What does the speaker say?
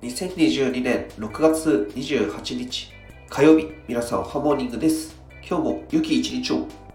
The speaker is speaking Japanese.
2022年6月28日火曜日皆さんハモーニングです。今日も良き一日を。